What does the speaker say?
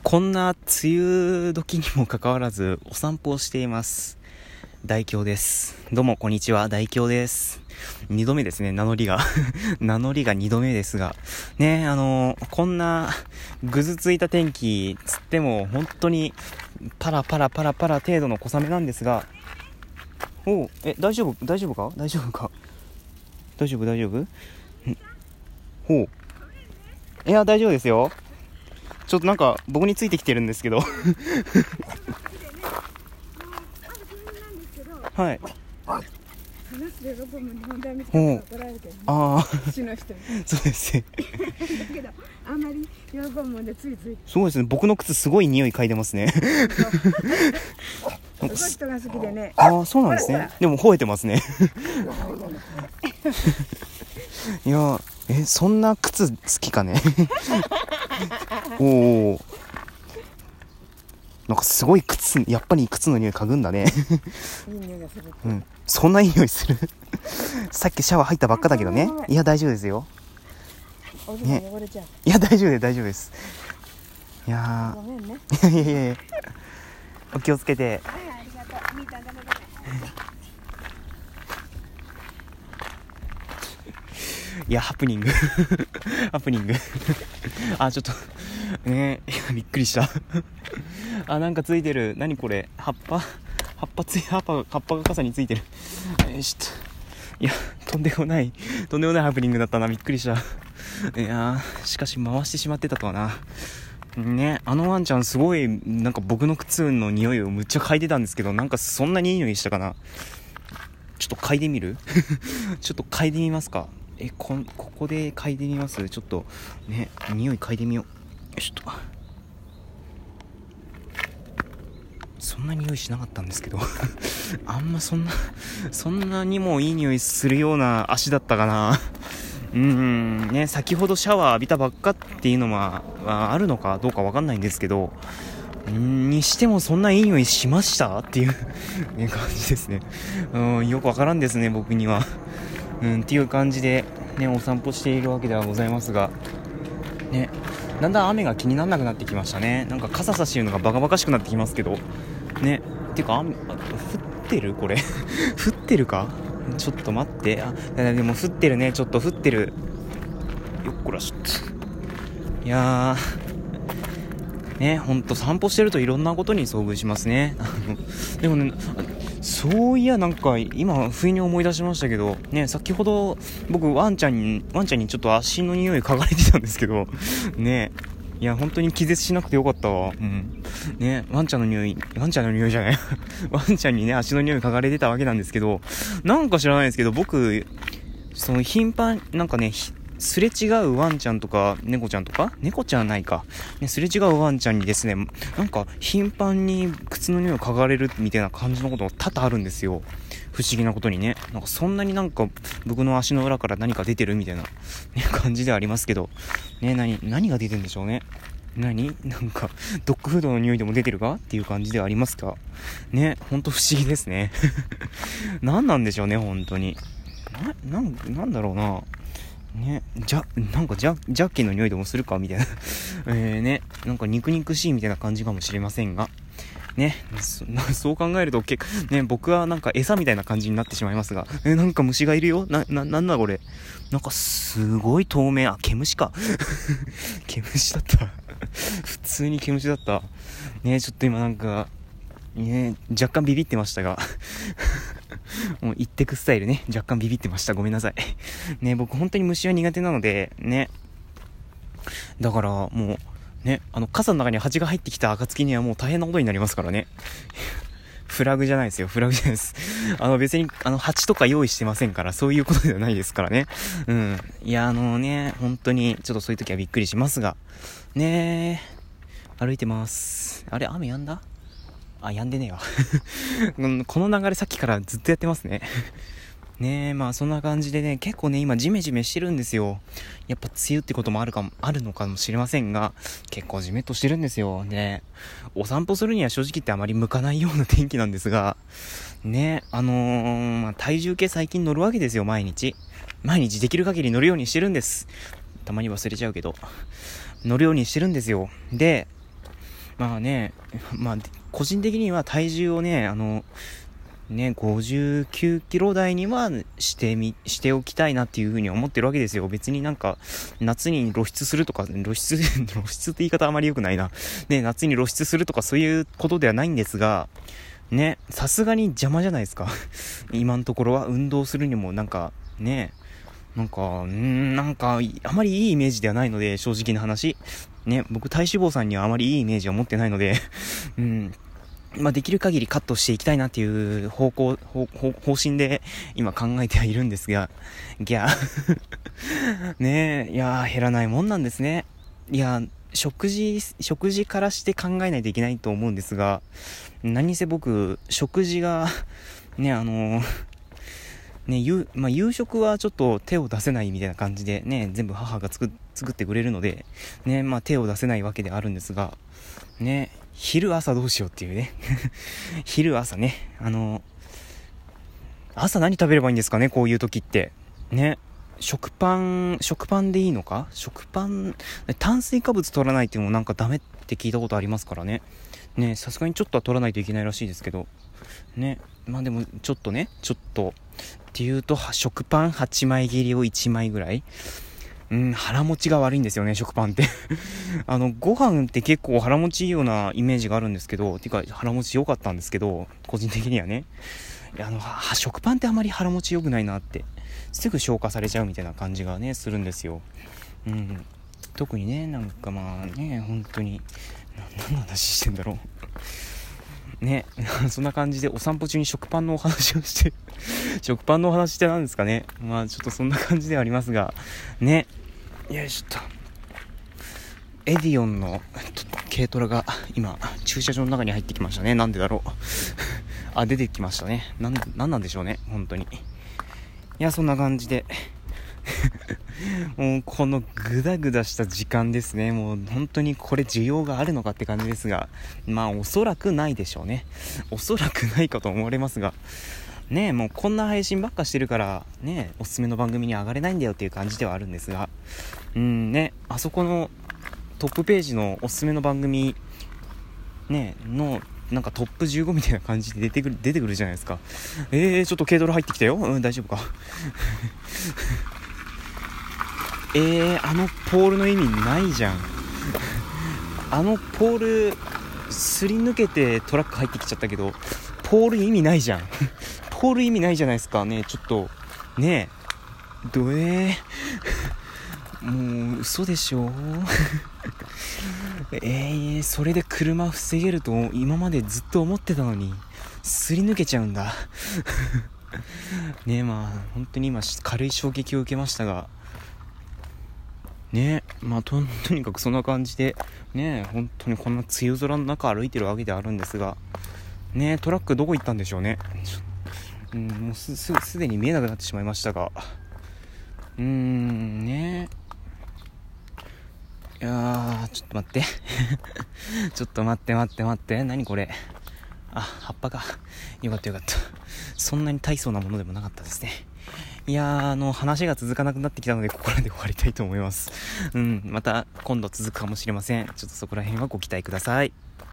こんな梅雨時にもかかわらずお散歩をしています。大京です。どうも、こんにちは。大京です。二度目ですね、名乗りが。名乗りが二度目ですが。ねあのこんな、ぐずついた天気、つっても、本当に、パラパラパラパラ程度の小雨なんですが、おうえ、大丈夫？大丈夫か？大丈夫か？大丈夫？大丈夫？ほう。いや、大丈夫ですよ。ちょっとなんか、僕についてきてるんですけど。はい。話でロボも日本たら怒られるけどねああ、市の人に そうですね。だけどあんまりでついついそうですね。僕の靴すごい匂い嗅いでますね。す人が好きでねああ、そうなんですね。でも吠えてますね。いや、え、そんな靴好きかね。おお。なんかすごい靴、やっぱり靴の匂い嗅ぐんだね。いい匂いがするうん。そんないい匂いする。さっきシャワー入ったばっかだけどね。いや、大丈夫ですよ。おじさん汚れちゃういや、大丈夫です、大丈夫です。いやごめんねー、いやいやいやお気をつけて。はいはいありがとうみーたんダメダメ いや、ハプニング。ハプニング。あ、ちょっと、ねいやびっくりした。あ、なんかついてる。何これ？葉っぱ？葉っぱつい、葉っぱ、葉っぱが傘についてる。えー、ちょっと。いや、とんでもない、とんでもないハプニングだったな。びっくりした。いやー、しかし回してしまってたとはな。ね、あのワンちゃんすごい、なんか僕の靴の匂いをむっちゃ嗅いでたんですけど、なんかそんなにいい匂いしたかな。ちょっと嗅いでみる？ちょっと嗅いでみますか。え、こ、ここで嗅いでみます？ちょっと、ね、匂い嗅いでみよう。よしょっと。そんな匂いしなかったんですけど。あんまそんな、そんなにもいい匂いするような足だったかな。うん、ね、先ほどシャワー浴びたばっかっていうのは、あるのかどうかわかんないんですけど、んにしてもそんないい匂いしましたっていう、ね、感じですね。うん、よくわからんですね、僕には。うん、っていう感じで、ね、お散歩しているわけではございますが、ね、だんだん雨が気にならなくなってきましたね。なんか傘差してるのがバカバカしくなってきますけど、ね、っていうか雨、降ってる？これ。降ってるか？ちょっと待って。あ、でも降ってるね、ちょっと降ってる。よっこらしょっと。いや、ね、ほんと散歩してるといろんなことに遭遇しますね。でもね、そういやなんか今不意に思い出しましたけど、ね、先ほど僕ワンちゃんに、ワンちゃんにちょっと足の匂い嗅がれてたんですけど、ね、いや本当に気絶しなくてよかったわ。うん。ね、ワンちゃんの匂い、ワンちゃんの匂いじゃない ワンちゃんにね、足の匂い嗅がれてたわけなんですけど、なんか知らないですけど、僕、その頻繁、なんかね、すれ違うワンちゃんとか、猫ちゃんとか？猫ちゃんないか。ね、すれ違うワンちゃんにですね、なんか頻繁に靴の匂いを嗅がれるみたいな感じのことが多々あるんですよ。不思議なことにね。なんかそんなになんか僕の足の裏から何か出てるみたいな、ね、感じではありますけど。ね、何、何が出てんでしょうね。何？なんか、ドッグフードの匂いでも出てるか？っていう感じではありますか？ね、ほんと不思議ですね。何なんでしょうね、本当に。な、なん、なんだろうな。ね、じゃ、なんかジャ、ジャッキーの匂いでもするかみたいな。えーね、なんか肉肉しいみたいな感じかもしれませんが。ね、そ う考えると結構、ね、僕はなんか餌みたいな感じになってしまいますが。え、なんか虫がいるよ？な、な、なんだこれ？なんかすごい透明。あ、毛虫か。毛虫だった。普通に毛虫だった。ね、ちょっと今なんか、ね、若干ビビってましたが。もう言ってくスタイルね。若干ビビってました。ごめんなさい。ね、僕本当に虫は苦手なので、ね。だからもう、ね、あの、傘の中に蜂が入ってきた暁にはもう大変なことになりますからね。フラグじゃないですよ。フラグじゃないです。あの別に、あの、蜂とか用意してませんから、そういうことではないですからね。うん。いや、あのね、本当に、ちょっとそういう時はびっくりしますが。ね歩いてます。あれ、雨止んだ？あ、止んでねえわ。この流れさっきからずっとやってますね。ねえ、まあそんな感じでね、結構ね、今ジメジメしてるんですよ。やっぱ梅雨ってこともあるかも、あるのかもしれませんが、結構ジメッとしてるんですよ。ねお散歩するには正直言ってあまり向かないような天気なんですが、ねあのー、まあ体重計最近乗るわけですよ、毎日。毎日できる限り乗るようにしてるんです。たまに忘れちゃうけど。乗るようにしてるんですよ。で、まあね、まあ、個人的には体重をね、あの、ね、59キロ台にはしてみ、しておきたいなっていうふうに思ってるわけですよ。別になんか、夏に露出するとか、露出、露出って言い方あまり良くないな。ね、夏に露出するとかそういうことではないんですが、ね、さすがに邪魔じゃないですか。今のところは運動するにもなんか、ね、なんか、んなんか、あまりいいイメージではないので、正直な話。ね、僕体脂肪さんにはあまりいいイメージは持ってないので、うん、まあ、できる限りカットしていきたいなっていう方向、方方針で今考えてはいるんですが、ギャー ねえ、いや減らないもんなんですね。いや食事、食事からして考えないといけないと思うんですが、何せ僕、食事が、ね、あのね、夕、まあ、夕食はちょっと手を出せないみたいな感じでね、全部母が作っ作ってくれるので、ね、まあ手を出せないわけであるんですが、ね、昼朝どうしようっていうね。昼朝ね。あの、朝何食べればいいんですかね、こういう時って。ね。食パン、食パンでいいのか？食パン、炭水化物取らないっていうのもなんかダメって聞いたことありますからね。ね、さすがにちょっとは取らないといけないらしいですけど。ね。まあでも、ちょっとね、ちょっと。っていうと、食パン8枚切りを1枚ぐらい。うん、腹持ちが悪いんですよね、食パンって あの、ご飯って結構腹持ちいいようなイメージがあるんですけど、てか腹持ち良かったんですけど、個人的にはね。あの、食パンってあまり腹持ち良くないなって、すぐ消化されちゃうみたいな感じがね、するんですよ。うん。特にね、なんかまあね、本当に、何の話してんだろう。ね、そんな感じでお散歩中に食パンのお話をして食パンのお話って何ですかねまあちょっとそんな感じではありますが、ね、よいしょっと。エディオンの軽トラが今、駐車場の中に入ってきましたね。なんでだろう。あ、出てきましたね。なん、なんなんでしょうね。本当に。いや、そんな感じで。もうこのグダグダした時間ですね。もう本当にこれ需要があるのかって感じですが、まあおそらくないでしょうね。おそらくないかと思われますが、ねもうこんな配信ばっかしてるから、ねおすすめの番組に上がれないんだよっていう感じではあるんですが、うんね、あそこのトップページのおすすめの番組、ねの、なんかトップ15みたいな感じで出てくる、出てくるじゃないですか。えー、ちょっと軽トラ入ってきたよ。うん、大丈夫か。えー、あのポールの意味ないじゃん。あのポール、すり抜けてトラック入ってきちゃったけど、ポール意味ないじゃん。ポール意味ないじゃないですか。ね、ちょっと、ねえ、どえー、もう、嘘でしょ。えー、それで車防げると今までずっと思ってたのに、すり抜けちゃうんだ。ねえ、まあ、本当に今、軽い衝撃を受けましたが、ねまあと、とにかくそんな感じで、ね本当にこんな梅雨空の中歩いてるわけであるんですが、ねトラックどこ行ったんでしょうね。うん、もうすすすでに見えなくなってしまいましたが。うーんね。いやちょっと待って。ちょっと待って待って待って。何これ。あ葉っぱか。よかったよかった。そんなに大層なものでもなかったですね。いや、あの、話が続かなくなってきたので、ここらで終わりたいと思います。うん、また今度続くかもしれません。ちょっとそこら辺はご期待ください。